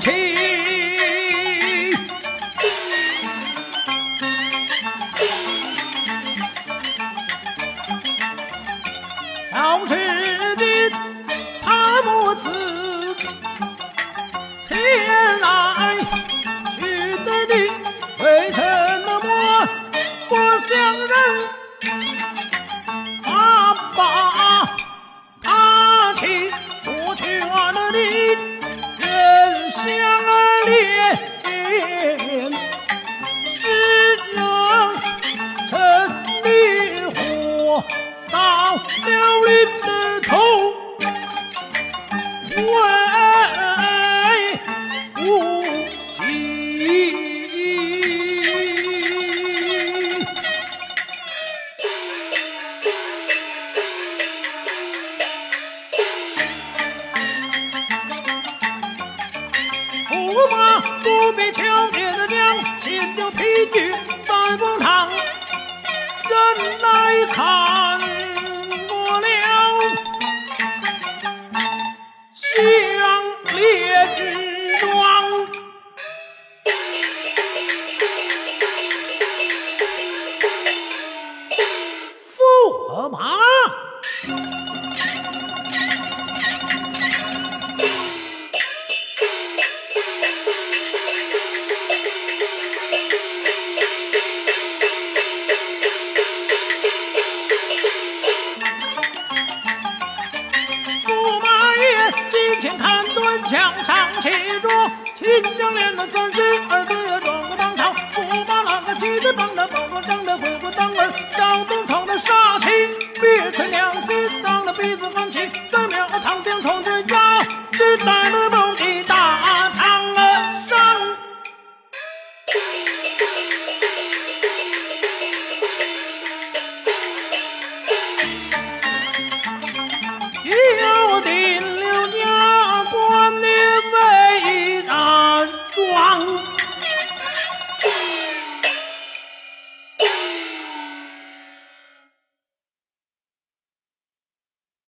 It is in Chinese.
前了你的头，为不敬。不发不必求别的娘，先丢皮具再光堂，忍耐扛。墙上写着秦将连的三军。